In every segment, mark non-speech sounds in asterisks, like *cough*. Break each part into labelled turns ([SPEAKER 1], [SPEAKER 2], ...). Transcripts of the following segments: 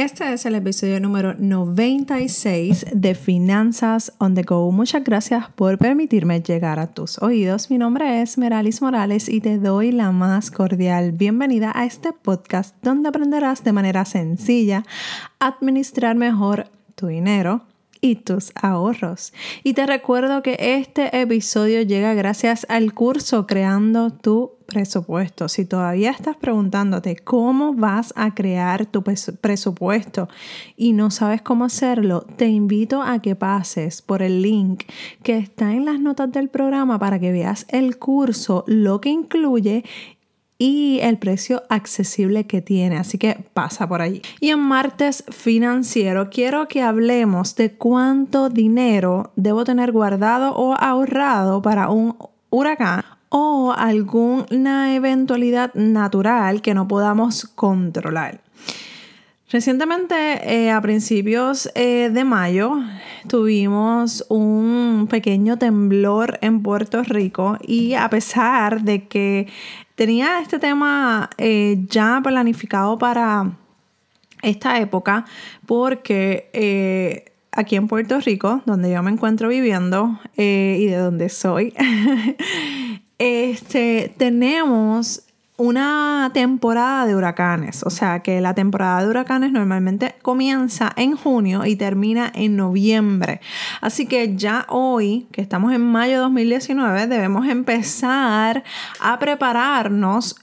[SPEAKER 1] Este es el episodio número 96 de Finanzas on the Go. Muchas gracias por permitirme llegar a tus oídos. Mi nombre es Meralis Morales y te doy la más cordial bienvenida a este podcast donde aprenderás de manera sencilla a administrar mejor tu dinero y tus ahorros. Y te recuerdo que este episodio llega gracias al curso Creando tu presupuesto. Si todavía estás preguntándote cómo vas a crear tu presupuesto y no sabes cómo hacerlo, te invito a que pases por el link que está en las notas del programa para que veas el curso, lo que incluye y el precio accesible que tiene. Así que pasa por allí. Y en martes financiero quiero que hablemos de cuánto dinero debo tener guardado o ahorrado para un huracán o alguna eventualidad natural que no podamos controlar. Recientemente, eh, a principios eh, de mayo, tuvimos un pequeño temblor en Puerto Rico y a pesar de que tenía este tema eh, ya planificado para esta época porque aquí en Puerto Rico, donde yo me encuentro viviendo y de donde soy, *laughs* este, tenemos una temporada de huracanes, o sea que la temporada de huracanes normalmente comienza en junio y termina en noviembre. Así que ya hoy, que estamos en mayo de 2019, debemos empezar a prepararnos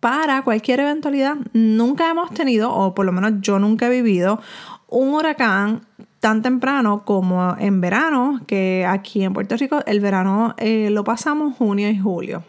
[SPEAKER 1] para cualquier eventualidad. Nunca hemos tenido, o por lo menos yo nunca he vivido, un huracán tan temprano como en verano, que aquí en Puerto Rico el verano eh, lo pasamos junio y julio.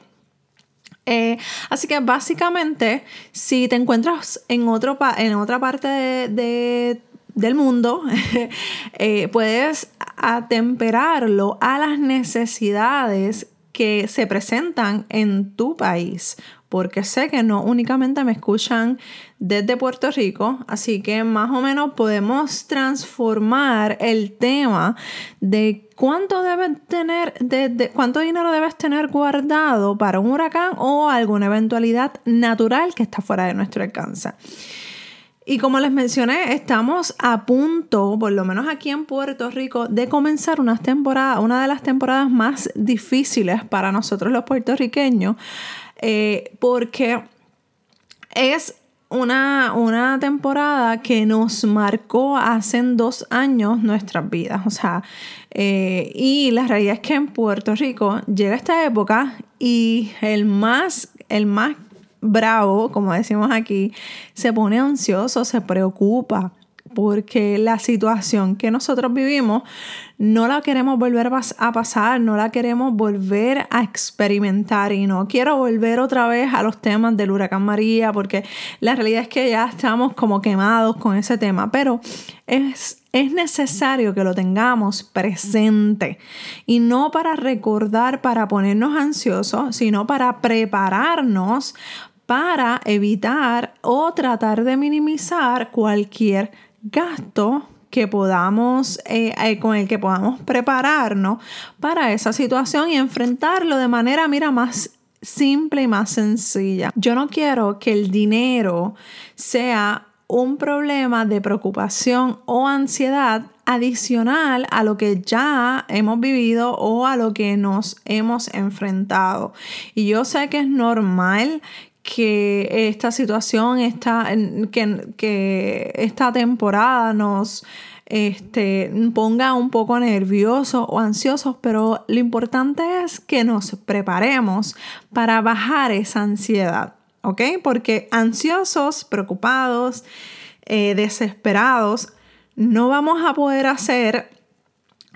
[SPEAKER 1] Eh, así que básicamente, si te encuentras en, otro en otra parte del mundo, *laughs* eh, puedes atemperarlo a las necesidades que se presentan en tu país porque sé que no únicamente me escuchan desde Puerto Rico, así que más o menos podemos transformar el tema de cuánto debes tener, de, cuánto dinero debes tener guardado para un huracán o alguna eventualidad natural que está fuera de nuestro alcance. Y como les mencioné, estamos a punto, por lo menos aquí en Puerto Rico, de comenzar una temporada, una de las temporadas más difíciles para nosotros los puertorriqueños, eh, porque es una, una, temporada que nos marcó hace dos años nuestras vidas. O sea, eh, y la realidad es que en Puerto Rico llega esta época y el más, el más bravo, como decimos aquí, se pone ansioso, se preocupa porque la situación que nosotros vivimos no la queremos volver a pasar, no la queremos volver a experimentar. Y no quiero volver otra vez a los temas del huracán María porque la realidad es que ya estamos como quemados con ese tema, pero es, es necesario que lo tengamos presente. Y no para recordar, para ponernos ansiosos, sino para prepararnos para evitar o tratar de minimizar cualquier gasto que podamos, eh, eh, con el que podamos prepararnos para esa situación y enfrentarlo de manera, mira, más simple y más sencilla. Yo no quiero que el dinero sea un problema de preocupación o ansiedad adicional a lo que ya hemos vivido o a lo que nos hemos enfrentado. Y yo sé que es normal que esta situación, esta, que, que esta temporada nos este, ponga un poco nerviosos o ansiosos, pero lo importante es que nos preparemos para bajar esa ansiedad, ¿ok? Porque ansiosos, preocupados, eh, desesperados, no vamos a poder hacer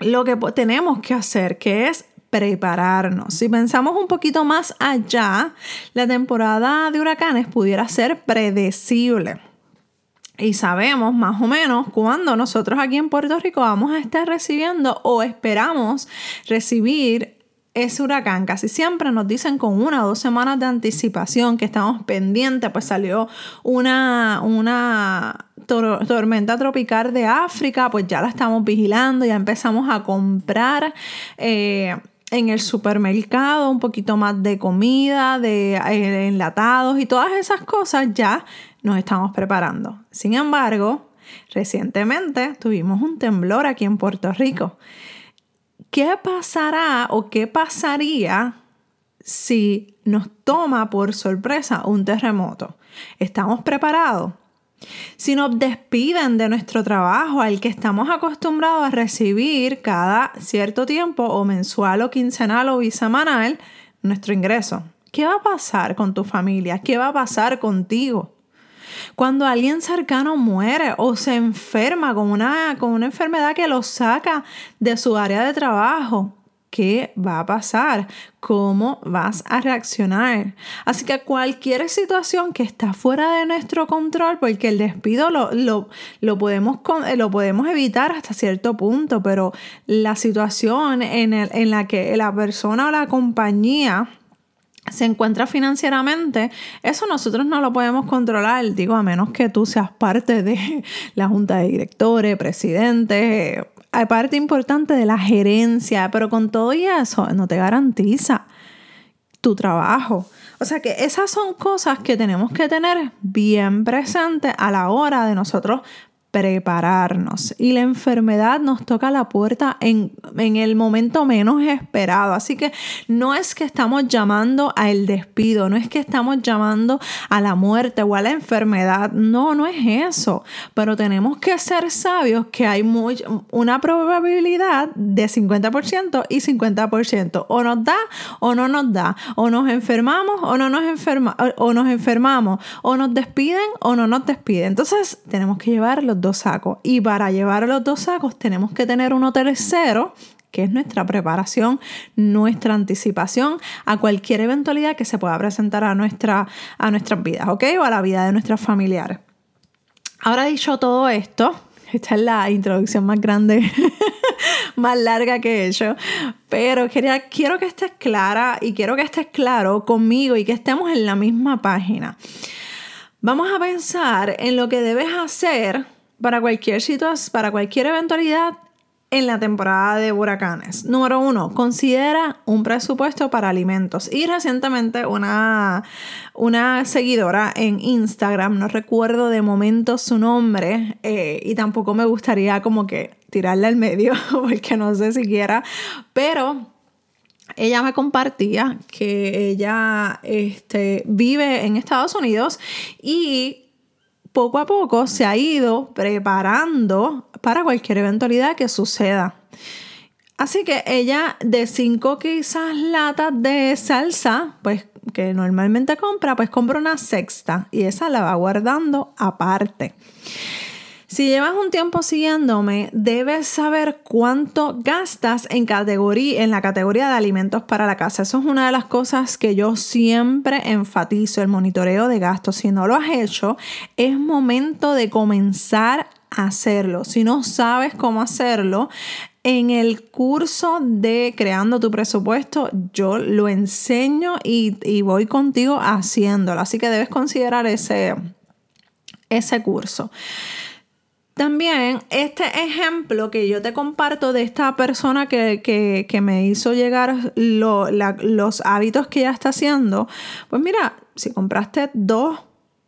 [SPEAKER 1] lo que tenemos que hacer, que es prepararnos. Si pensamos un poquito más allá, la temporada de huracanes pudiera ser predecible. Y sabemos más o menos cuándo nosotros aquí en Puerto Rico vamos a estar recibiendo o esperamos recibir ese huracán. Casi siempre nos dicen con una o dos semanas de anticipación que estamos pendientes, pues salió una, una tormenta tropical de África, pues ya la estamos vigilando, ya empezamos a comprar. Eh, en el supermercado un poquito más de comida, de eh, enlatados y todas esas cosas ya nos estamos preparando. Sin embargo, Recientemente tuvimos un temblor aquí en Puerto Rico. ¿Qué pasará o qué pasaría si nos toma por sorpresa un terremoto? ¿Estamos preparados? Si nos despiden de nuestro trabajo al que estamos acostumbrados a recibir cada cierto tiempo o mensual o quincenal o bisemanal nuestro ingreso, ¿qué va a pasar con tu familia? ¿Qué va a pasar contigo? Cuando alguien cercano muere o se enferma con una, con una enfermedad que lo saca de su área de trabajo, ¿Qué va a pasar? ¿Cómo vas a reaccionar? Así que cualquier situación que está fuera de nuestro control, porque el despido lo, lo, podemos, lo podemos evitar hasta cierto punto, pero la situación en, en la que la persona o la compañía se encuentra financieramente, eso nosotros no lo podemos controlar, digo, a menos que tú seas parte de la junta de directores, presidente, parte importante de la gerencia, pero con todo y eso no te garantiza tu trabajo. O sea que esas son cosas que tenemos que tener bien presentes a la hora de nosotros prepararnos. Y la enfermedad nos toca la puerta en, el momento menos esperado. Así que no es que estamos llamando al despido, no es que estamos llamando a la muerte o a la enfermedad. No, no es eso. Pero tenemos que ser sabios que hay muy, una probabilidad de 50% y 50%. O nos da o no nos da. O nos enfermamos o no nos, enferma, o nos enfermamos. O nos despiden o no nos despiden. Entonces tenemos que llevar dos sacos. Y para llevar los dos sacos tenemos que tener uno tercero que es nuestra preparación, nuestra anticipación a cualquier eventualidad que se pueda presentar a, nuestra, a nuestras vidas, ¿ok? O a la vida de nuestros familiares. Ahora dicho todo esto, esta es la introducción más grande, *laughs* más larga que he hecho, pero quería, quiero que estés clara y quiero que estés claro conmigo y que estemos en la misma página. Vamos a pensar en lo que debes hacer para cualquier situación, para cualquier eventualidad en la temporada de huracanes. Número uno, considera un presupuesto para alimentos. Y recientemente una, una seguidora en Instagram, no recuerdo de momento su nombre eh, y tampoco me gustaría como que tirarle al medio *laughs* porque no sé siquiera, pero ella me compartía que ella este, vive en Estados Unidos y poco a poco se ha ido preparando para cualquier eventualidad que suceda. Así que ella de cinco quizás latas de salsa, pues que normalmente compra, pues compra una sexta y esa la va guardando aparte. Si llevas un tiempo siguiéndome, debes saber cuánto gastas en, categoría, en la categoría de alimentos para la casa. Eso es una de las cosas que yo siempre enfatizo, el monitoreo de gastos. Si no lo has hecho, es momento de comenzar a hacerlo. Si no sabes cómo hacerlo, en el curso de Creando tu presupuesto, yo lo enseño y, voy contigo haciéndolo. Así que debes considerar ese, ese curso. También este ejemplo que yo te comparto de esta persona que, me hizo llegar los hábitos que ella está haciendo, pues mira, si compraste dos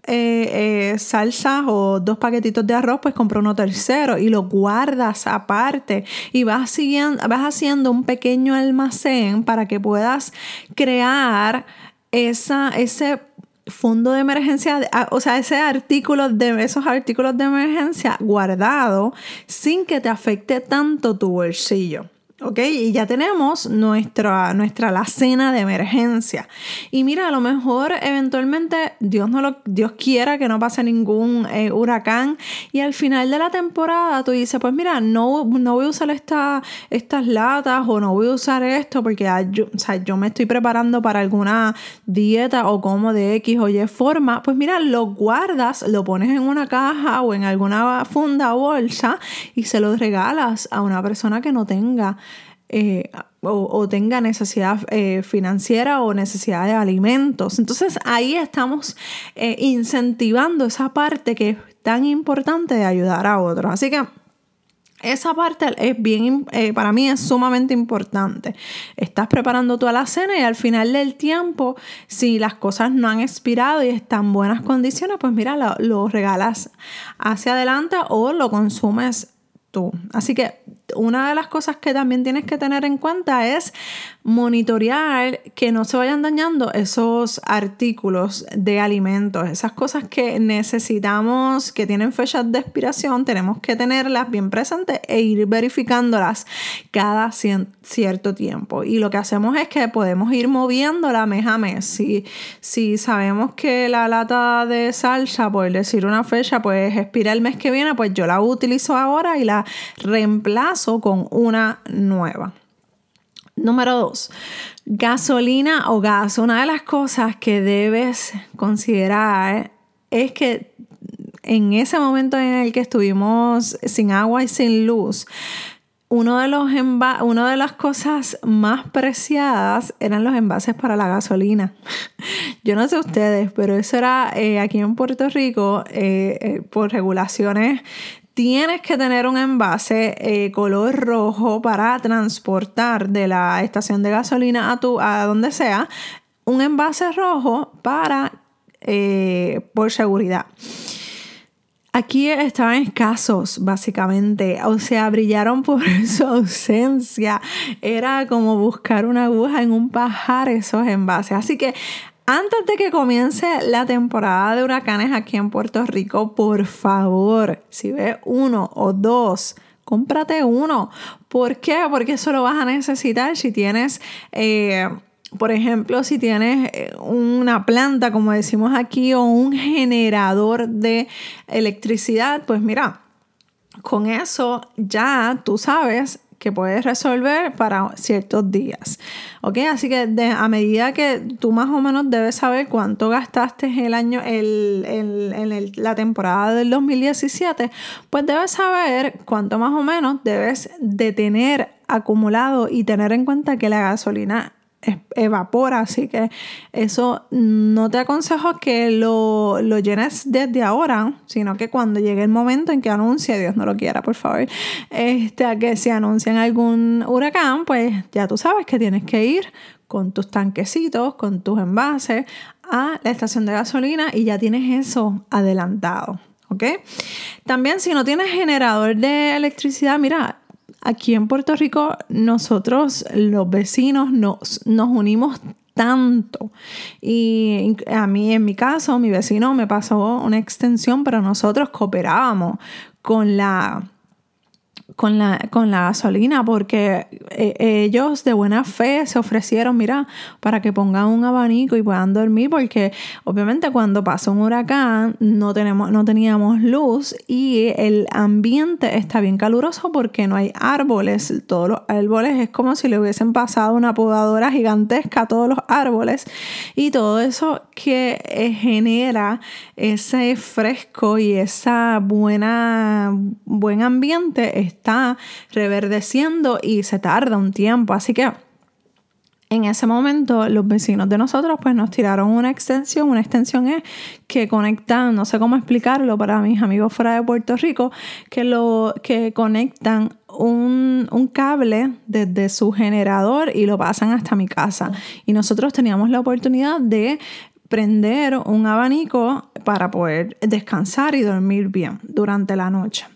[SPEAKER 1] eh, eh, salsas o dos paquetitos de arroz, pues compra uno tercero y lo guardas aparte y vas, siguiendo, vas haciendo un pequeño almacén para que puedas crear esa, ese fondo de emergencia, ah, o sea, ese artículo de esos artículos de emergencia guardado sin que te afecte tanto tu bolsillo. ¿Ok? Y ya tenemos nuestra, nuestra la cena de emergencia. Y mira, a lo mejor eventualmente Dios, no lo, Dios quiera que no pase ningún eh, huracán y al final de la temporada tú dices, pues mira, no, no voy a usar esta, estas latas o no voy a usar esto porque yo, yo me estoy preparando para alguna dieta o como de X o Y forma. Pues mira, lo guardas, lo pones en una caja o en alguna funda o bolsa y se lo regalas a una persona que no tenga eh, o, tenga necesidad eh, financiera o necesidad de alimentos. Entonces ahí estamos eh, incentivando esa parte que es tan importante de ayudar a otros. Así que Esa parte es bien, para mí es sumamente importante. Estás preparando toda la cena y al final del tiempo, si las cosas no han expirado y están en buenas condiciones, pues mira, lo regalas hacia adelante o lo consumes tú. Así que una de las cosas que también tienes que tener en cuenta es monitorear que no se vayan dañando esos artículos de alimentos, esas cosas que necesitamos, que tienen fechas de expiración, tenemos que tenerlas bien presentes e ir verificándolas cada cierto tiempo. Y lo que hacemos es que podemos ir moviéndola mes a mes. Si, si sabemos que la lata de salsa, por decir una fecha, pues expira el mes que viene, pues yo la utilizo ahora y la reemplazo con una nueva. Número dos, gasolina o gas. Una de las cosas que debes considerar es que en ese momento en el que estuvimos sin agua y sin luz, uno de, los una de las cosas más preciadas eran los envases para la gasolina. *laughs* Yo no sé ustedes, pero eso era eh, aquí en Puerto Rico eh, eh, por regulaciones tienes que tener un envase eh, color rojo para transportar de la estación de gasolina a tu a donde sea un envase rojo para eh, por seguridad. Aquí estaban escasos, básicamente. O sea, brillaron por *laughs* su ausencia. Era como buscar una aguja en un pajar esos envases. Así que antes de que comience la temporada de huracanes aquí en Puerto Rico, por favor, si ves uno o dos, cómprate uno. ¿Por qué? Porque eso lo vas a necesitar si tienes... Eh, por ejemplo, si tienes eh, una planta, como decimos aquí, o un generador de electricidad, pues mira, con eso ya tú sabes que puedes resolver para ciertos días. ¿Ok? Así que a medida que tú más o menos debes saber cuánto gastaste el año, en la temporada del 2017, pues debes saber cuánto más o menos debes de tener acumulado y tener en cuenta que la gasolina evapora, así que eso no te aconsejo que lo, lo, llenes desde ahora, sino que cuando llegue el momento en que anuncie, Dios no lo quiera, por favor, este, que si anuncian algún huracán, pues ya tú sabes que tienes que ir con tus tanquecitos, con tus envases a la estación de gasolina y ya tienes eso adelantado. ¿Ok? También si no tienes generador de electricidad, mira, Aquí en Puerto Rico nosotros los vecinos nos, nos unimos tanto. Y a mí, en mi caso, mi vecino me pasó una extensión, pero nosotros cooperábamos con la con la, con la gasolina porque eh, ellos de buena fe se ofrecieron, mira, para que pongan un abanico y puedan dormir porque obviamente cuando pasó un huracán no, tenemos, no teníamos luz y el ambiente está bien caluroso porque no hay árboles. Todos los árboles es como si le hubiesen pasado una podadora gigantesca a todos los árboles y todo eso que eh, genera ese fresco y esa buena buen ambiente está reverdeciendo y se tarda un tiempo. Así que en ese momento los vecinos de nosotros pues nos tiraron una extensión. Una extensión es que conectan, no sé cómo explicarlo para mis amigos fuera de Puerto Rico, que, lo, que conectan un, un, cable desde su generador y lo pasan hasta mi casa. Y nosotros teníamos la oportunidad de prender un abanico para poder descansar y dormir bien durante la noche.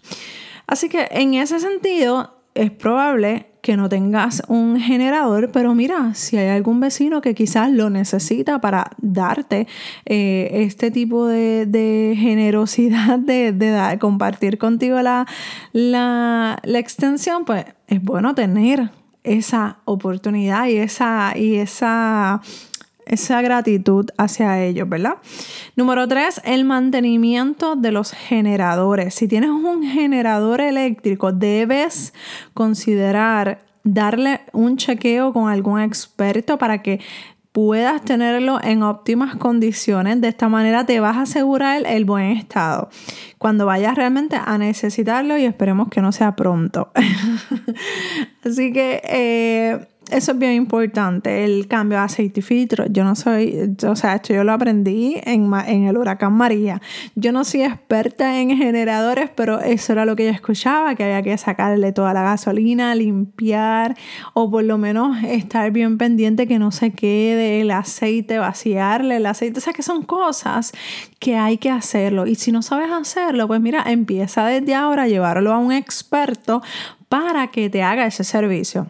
[SPEAKER 1] Así que en ese sentido es probable que no tengas un generador, pero mira, si hay algún vecino que quizás lo necesita para darte eh, este tipo de, generosidad de, compartir contigo la, la, la, extensión, pues es bueno tener esa oportunidad y esa, y esa esa gratitud hacia ellos, ¿verdad? Número tres, el mantenimiento de los generadores. Si tienes un generador eléctrico, debes considerar darle un chequeo con algún experto para que puedas tenerlo en óptimas condiciones. De esta manera te vas a asegurar el buen estado cuando vayas realmente a necesitarlo y esperemos que no sea pronto. *laughs* Así que eh, eso es bien importante, el cambio de aceite y filtro. Yo no soy, o sea, esto yo lo aprendí en, el huracán María. Yo no soy experta en generadores, pero eso era lo que yo escuchaba, que había que sacarle toda la gasolina, limpiar o por lo menos estar bien pendiente que no se quede el aceite, vaciarle el aceite. O sea, que son cosas que hay que hacerlo. Y si no sabes hacerlo, pues mira, empieza desde ahora a llevarlo a un experto para que te haga ese servicio.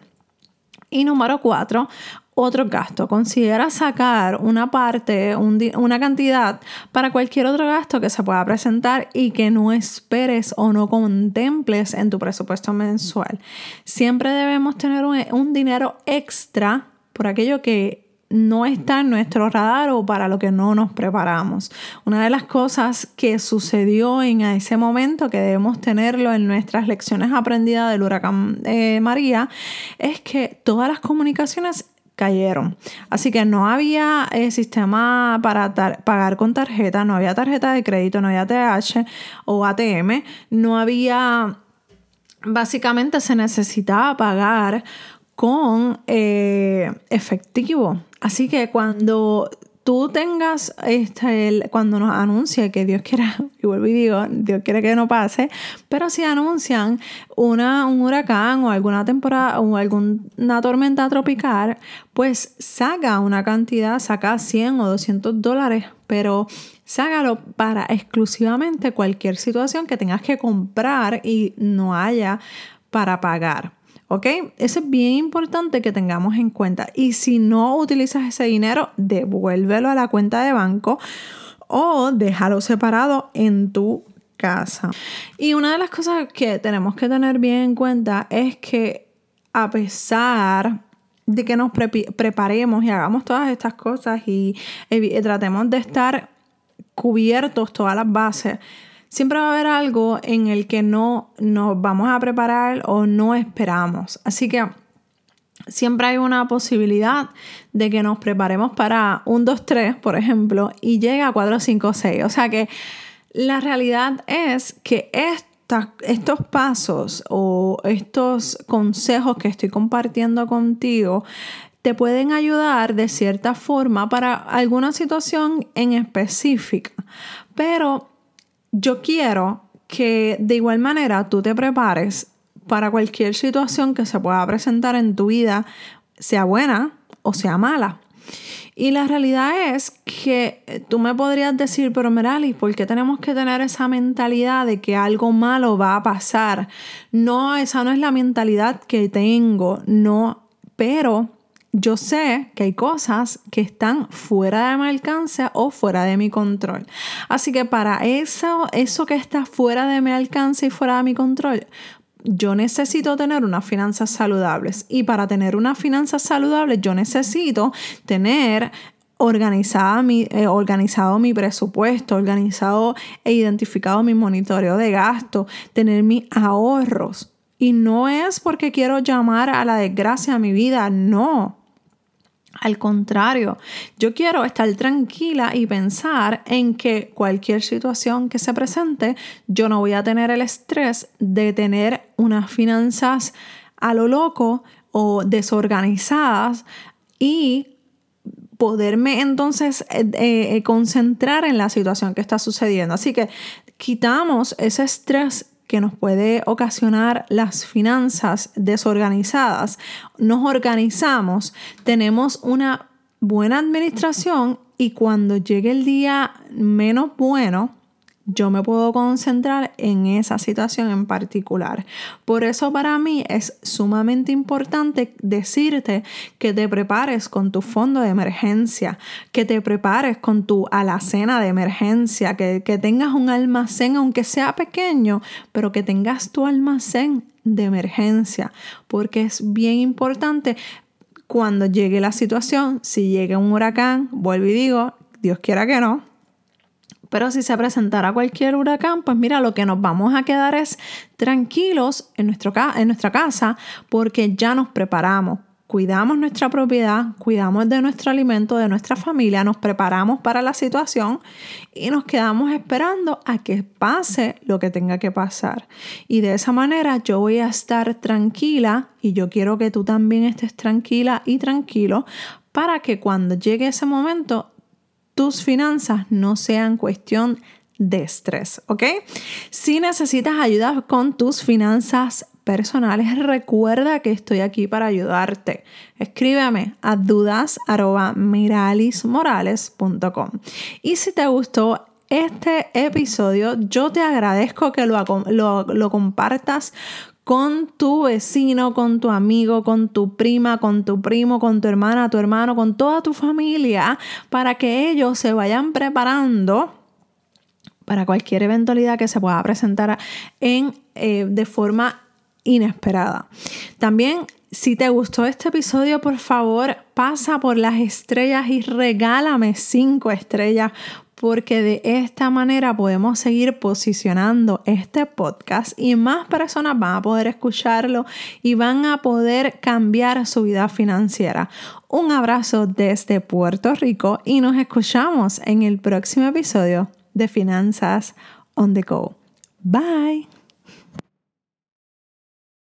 [SPEAKER 1] Y número cuatro, otro gasto. Considera sacar una parte, una cantidad para cualquier otro gasto que se pueda presentar y que no esperes o no contemples en tu presupuesto mensual. Siempre debemos tener un dinero extra por aquello que no está en nuestro radar o para lo que no nos preparamos. Una de las cosas que sucedió en ese momento, que debemos tenerlo en nuestras lecciones aprendidas del huracán eh, María, es que todas las comunicaciones cayeron. Así que no había eh, sistema para pagar con tarjeta, no había tarjeta de crédito, no había TH o ATM, no había... Básicamente se necesitaba pagar con eh, efectivo. Así que cuando tú tengas este, cuando nos anuncie que Dios quiera, *laughs* y vuelvo y digo, Dios quiere que no pase, pero si anuncian una, un huracán o alguna temporada o alguna tormenta tropical, pues saca una cantidad, saca 100 o 200 dólares, pero sácalo para exclusivamente cualquier situación que tengas que comprar y no haya para pagar. ¿Ok? Eso es bien importante que tengamos en cuenta. Y si no utilizas ese dinero, devuélvelo a la cuenta de banco o déjalo separado en tu casa. Y una de las cosas que tenemos que tener bien en cuenta es que a pesar de que nos preparemos y hagamos todas estas cosas y tratemos de estar cubiertos todas las bases, siempre va a haber algo en el que no nos vamos a preparar o no esperamos. Así que siempre hay una posibilidad de que nos preparemos para un 2, 3, por ejemplo, y llega a 4, 5, 6. O sea que la realidad es que estos pasos o estos consejos que estoy compartiendo contigo te pueden ayudar de cierta forma para alguna situación en específica. Pero yo quiero que de igual manera tú te prepares para cualquier situación que se pueda presentar en tu vida, sea buena o sea mala. Y la realidad es que tú me podrías decir, pero Merali, ¿por qué tenemos que tener esa mentalidad de que algo malo va a pasar? No, esa no es la mentalidad que tengo, no, pero yo sé que hay cosas que están fuera de mi alcance o fuera de mi control. Así que para eso, eso que está fuera de mi alcance y fuera de mi control, yo necesito tener unas finanzas saludables. Y para tener unas finanzas saludables, yo necesito tener mi, eh, organizado mi presupuesto, organizado e identificado mi monitoreo de gasto, tener mis ahorros. Y no es porque quiero llamar a la desgracia a mi vida, no. Al contrario, yo quiero estar tranquila y pensar en que cualquier situación que se presente, yo no voy a tener el estrés de tener unas finanzas a lo loco o desorganizadas y poderme entonces eh, eh, concentrar en la situación que está sucediendo. Así que quitamos ese estrés que nos puede ocasionar las finanzas desorganizadas, nos organizamos, tenemos una buena administración y cuando llegue el día menos bueno, yo me puedo concentrar en esa situación en particular. Por eso para mí es sumamente importante decirte que te prepares con tu fondo de emergencia, que te prepares con tu alacena de emergencia, que, que tengas un almacén, aunque sea pequeño, pero que tengas tu almacén de emergencia, porque es bien importante cuando llegue la situación, si llega un huracán, vuelvo y digo, Dios quiera que no, pero si se presentara cualquier huracán, pues mira, lo que nos vamos a quedar es tranquilos en, nuestro, en nuestra casa porque ya nos preparamos. cuidamos nuestra propiedad, cuidamos de nuestro alimento, de nuestra familia, nos preparamos para la situación y nos quedamos esperando a que pase lo que tenga que pasar. Y de esa manera yo voy a estar tranquila y yo quiero que tú también estés tranquila y tranquilo para que cuando llegue ese momento tus finanzas no sean cuestión de estrés, ¿ok? Si necesitas ayuda con tus finanzas personales, recuerda que estoy aquí para ayudarte. Escríbeme a dudas.miralismorales.com. Y si te gustó este episodio, yo te agradezco que lo, compartas con tu vecino, con tu amigo, con tu prima, con tu primo, con tu hermana, tu hermano, con toda tu familia, para que ellos se vayan preparando para cualquier eventualidad que se pueda presentar en, eh, de forma inesperada. También, si te gustó este episodio, por favor, pasa por las estrellas y regálame cinco estrellas porque de esta manera podemos seguir posicionando este podcast y más personas van a poder escucharlo y van a poder cambiar su vida financiera. Un abrazo desde Puerto Rico y nos escuchamos en el próximo episodio de Finanzas on the Go. Bye.